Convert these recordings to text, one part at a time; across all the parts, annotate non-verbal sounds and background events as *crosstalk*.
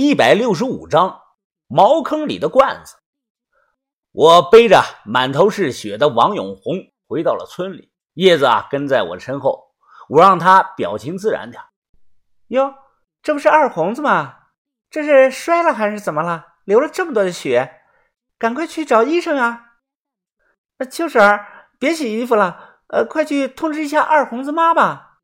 一百六十五章茅坑里的罐子。我背着满头是血的王永红回到了村里，叶子啊跟在我身后。我让他表情自然点。哟，这不是二红子吗？这是摔了还是怎么了？流了这么多的血，赶快去找医生啊！秋婶儿，别洗衣服了，呃，快去通知一下二红子妈吧。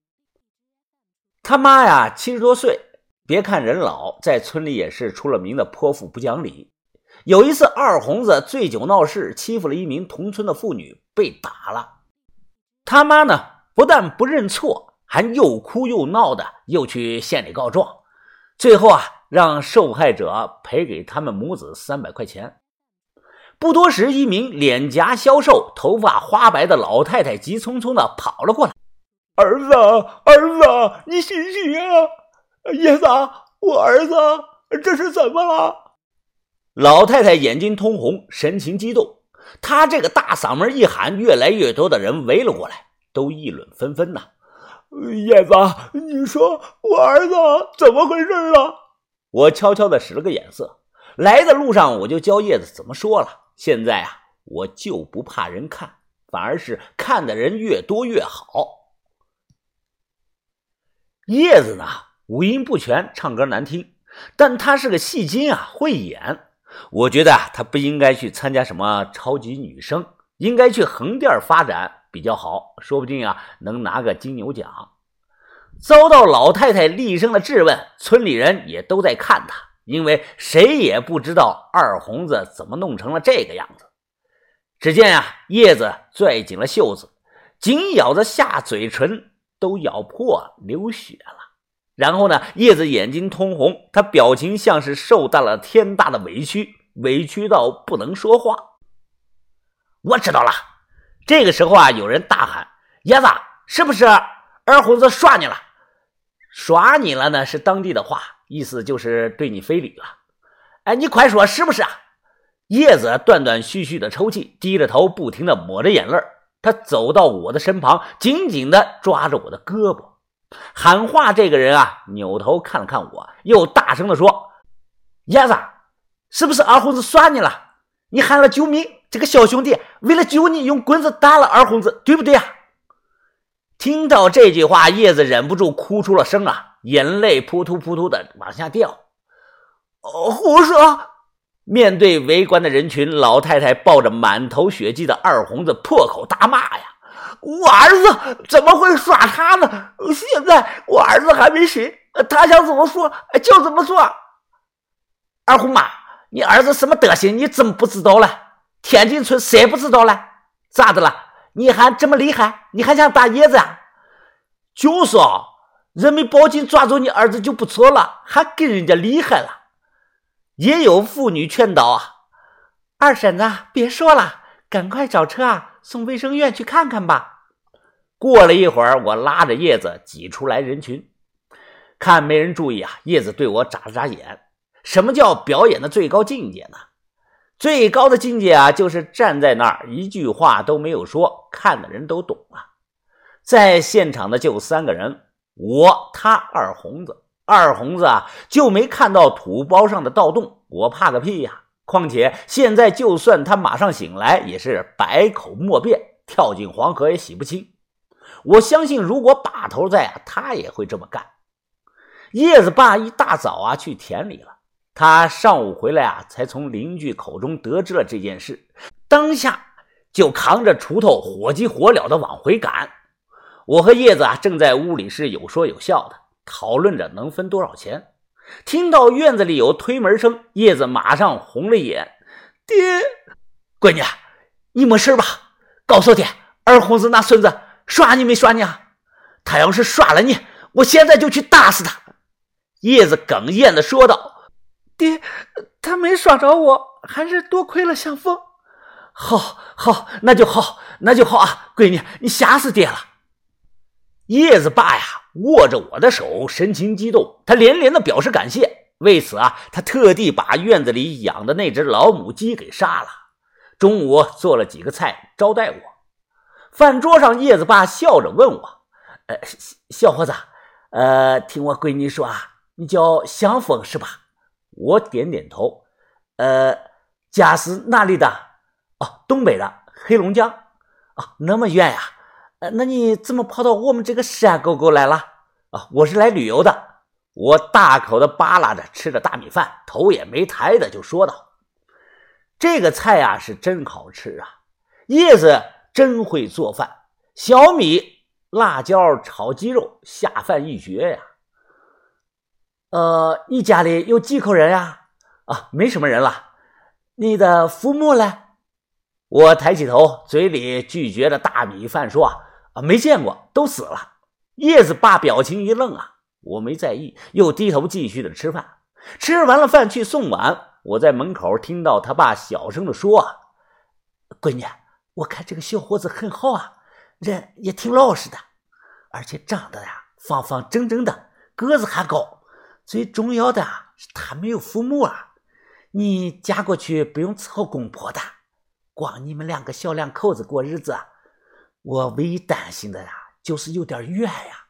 他妈呀，七十多岁。别看人老，在村里也是出了名的泼妇不讲理。有一次，二红子醉酒闹事，欺负了一名同村的妇女，被打了。他妈呢，不但不认错，还又哭又闹的，又去县里告状。最后啊，让受害者赔给他们母子三百块钱。不多时，一名脸颊消瘦、头发花白的老太太急匆匆的跑了过来：“儿子，儿子，你醒醒啊！”叶子，我儿子这是怎么了？老太太眼睛通红，神情激动。她这个大嗓门一喊，越来越多的人围了过来，都议论纷纷呐。叶子，你说我儿子怎么回事啊？我悄悄的使了个眼色。来的路上我就教叶子怎么说了。现在啊，我就不怕人看，反而是看的人越多越好。叶子呢？五音不全，唱歌难听，但他是个戏精啊，会演。我觉得啊，他不应该去参加什么超级女声，应该去横店发展比较好，说不定啊能拿个金牛奖。遭到老太太厉声的质问，村里人也都在看他，因为谁也不知道二红子怎么弄成了这个样子。只见啊，叶子拽紧了袖子，紧咬着下嘴唇，都咬破，流血了。然后呢？叶子眼睛通红，他表情像是受到了天大的委屈，委屈到不能说话。我知道了。这个时候啊，有人大喊：“叶子，是不是二红子耍你了？耍你了呢？是当地的话，意思就是对你非礼了。哎，你快说是不是啊？”叶子断断续续的抽泣，低着头，不停的抹着眼泪他走到我的身旁，紧紧的抓着我的胳膊。喊话这个人啊，扭头看了看我，又大声的说：“叶子，是不是二红子耍你了？你喊了救命，这个小兄弟为了救你，用棍子打了二红子，对不对啊？”听到这句话，叶子忍不住哭出了声啊，眼泪扑突扑突的往下掉。哦，胡说！面对围观的人群，老太太抱着满头血迹的二红子，破口大骂呀。我儿子怎么会耍他呢？现在我儿子还没醒，他想怎么说就怎么说。二虎妈，你儿子什么德行？你怎么不知道了？天津村谁不知道了？咋的了？你还这么厉害？你还想打叶子啊？就是啊，人没报警抓住你儿子就不错了，还跟人家厉害了。也有妇女劝导啊，二婶子别说了，赶快找车啊，送卫生院去看看吧。过了一会儿，我拉着叶子挤出来人群，看没人注意啊。叶子对我眨了眨眼。什么叫表演的最高境界呢？最高的境界啊，就是站在那儿一句话都没有说，看的人都懂了。在现场的就三个人，我、他、二红子。二红子啊，就没看到土包上的盗洞。我怕个屁呀！况且现在就算他马上醒来，也是百口莫辩，跳进黄河也洗不清。我相信，如果把头在啊，他也会这么干。叶子爸一大早啊去田里了，他上午回来啊，才从邻居口中得知了这件事，当下就扛着锄头火急火燎的往回赶。我和叶子啊正在屋里是有说有笑的讨论着能分多少钱，听到院子里有推门声，叶子马上红了眼：“爹，闺女，你没事吧？告诉爹，二红子那孙子。”耍你没耍你啊？他要是耍了你，我现在就去打死他！叶子哽咽的说道：“爹，他没耍着我，还是多亏了向风。好，好，那就好，那就好啊！闺女，你吓死爹了！”叶子爸呀，握着我的手，神情激动，他连连的表示感谢。为此啊，他特地把院子里养的那只老母鸡给杀了，中午做了几个菜招待我。饭桌上，叶子爸笑着问我：“呃，小伙子，呃，听我闺女说啊，你叫香风是吧？”我点点头。呃，家是哪里的？哦，东北的黑龙江。哦，那么远呀？那你怎么跑到我们这个山沟沟来了？啊，我是来旅游的。我大口的扒拉着吃着大米饭，头也没抬的就说道：“这个菜啊是真好吃啊，叶子真会做饭，小米辣椒炒鸡肉下饭一绝呀。”呃，你家里有几口人呀？啊，没什么人了。你的父母呢？我抬起头，嘴里咀嚼着大米饭，说：“啊，没见过，都死了。”叶子爸表情一愣啊。我没在意，又低头继续的吃饭。吃完了饭去送碗，我在门口听到他爸小声的说：“啊闺女，我看这个小伙子很好啊，人也挺老实的，而且长得呀方方正正的，个子还高。最重要的是他没有父母啊，你嫁过去不用伺候公婆的，光你们两个小两口子过日子。我唯一担心的呀，就是有点远呀。”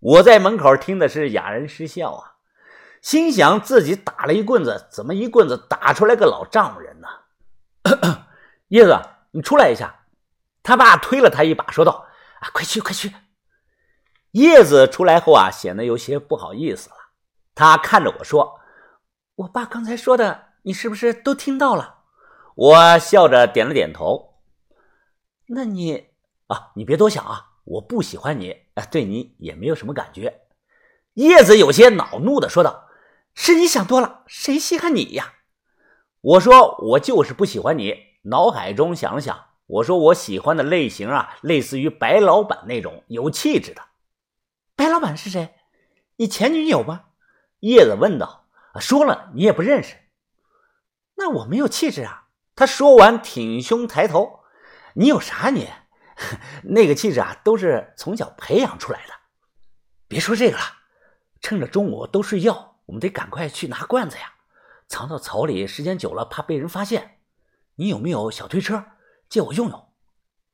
我在门口听的是哑然失笑啊，心想自己打了一棍子，怎么一棍子打出来个老丈母人呢？*coughs* 叶子，你出来一下。他爸推了他一把，说道：“啊，快去快去！”叶子出来后啊，显得有些不好意思了。他看着我说：“我爸刚才说的，你是不是都听到了？”我笑着点了点头。那你啊，你别多想啊。我不喜欢你，对你也没有什么感觉。叶子有些恼怒的说道：“是你想多了，谁稀罕你呀？”我说：“我就是不喜欢你。”脑海中想了想，我说：“我喜欢的类型啊，类似于白老板那种有气质的。”白老板是谁？你前女友吗？叶子问道。说了你也不认识，那我没有气质啊。他说完，挺胸抬头：“你有啥你？” *laughs* 那个气质啊，都是从小培养出来的。别说这个了，趁着中午都睡觉，我们得赶快去拿罐子呀。藏到草里，时间久了怕被人发现。你有没有小推车？借我用用。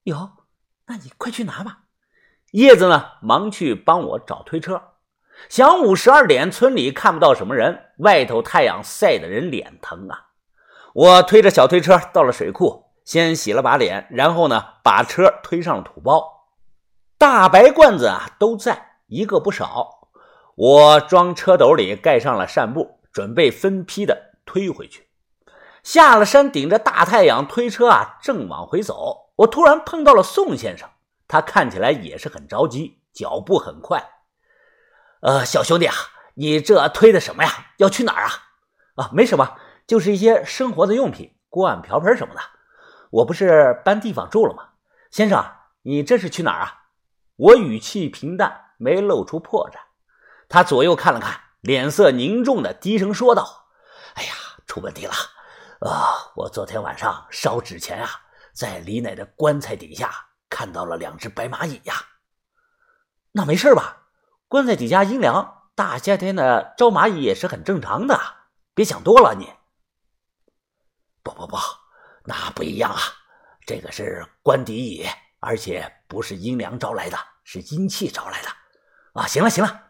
有，那你快去拿吧。叶子呢，忙去帮我找推车。晌午十二点，村里看不到什么人，外头太阳晒得人脸疼啊。我推着小推车到了水库。先洗了把脸，然后呢，把车推上了土包。大白罐子啊都在，一个不少。我装车斗里，盖上了扇布，准备分批的推回去。下了山，顶着大太阳推车啊，正往回走，我突然碰到了宋先生。他看起来也是很着急，脚步很快。呃，小兄弟啊，你这推的什么呀？要去哪儿啊？啊，没什么，就是一些生活的用品，锅碗瓢盆什么的。我不是搬地方住了吗？先生，你这是去哪儿啊？我语气平淡，没露出破绽。他左右看了看，脸色凝重的低声说道：“哎呀，出问题了！啊，我昨天晚上烧纸钱啊，在李奶的棺材底下看到了两只白蚂蚁呀。那没事吧？棺材底下阴凉，大夏天的招蚂蚁也是很正常的。别想多了，你。不不不。”那不一样啊，这个是官邸蚁，而且不是阴凉招来的，是阴气招来的。啊，行了行了，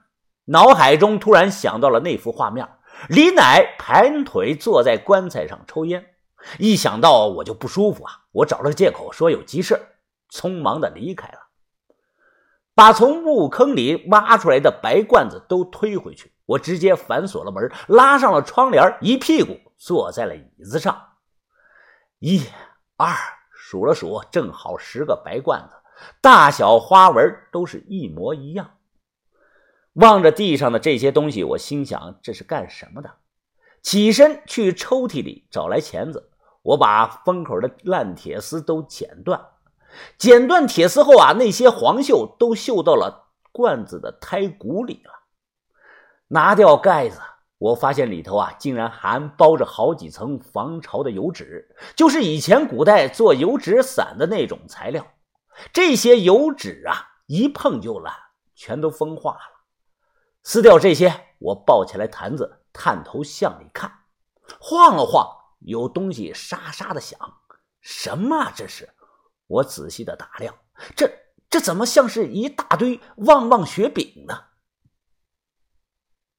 脑海中突然想到了那幅画面：李奶盘腿坐在棺材上抽烟。一想到我就不舒服啊，我找了个借口说有急事，匆忙的离开了，把从墓坑里挖出来的白罐子都推回去。我直接反锁了门，拉上了窗帘，一屁股坐在了椅子上。一、二，数了数，正好十个白罐子，大小花纹都是一模一样。望着地上的这些东西，我心想这是干什么的？起身去抽屉里找来钳子，我把封口的烂铁丝都剪断。剪断铁丝后啊，那些黄锈都锈到了罐子的胎骨里了。拿掉盖子。我发现里头啊，竟然还包着好几层防潮的油纸，就是以前古代做油纸伞的那种材料。这些油纸啊，一碰就烂，全都风化了。撕掉这些，我抱起来坛子，探头向里看，晃了晃，有东西沙沙的响。什么啊？这是？我仔细的打量，这这怎么像是一大堆旺旺雪饼呢？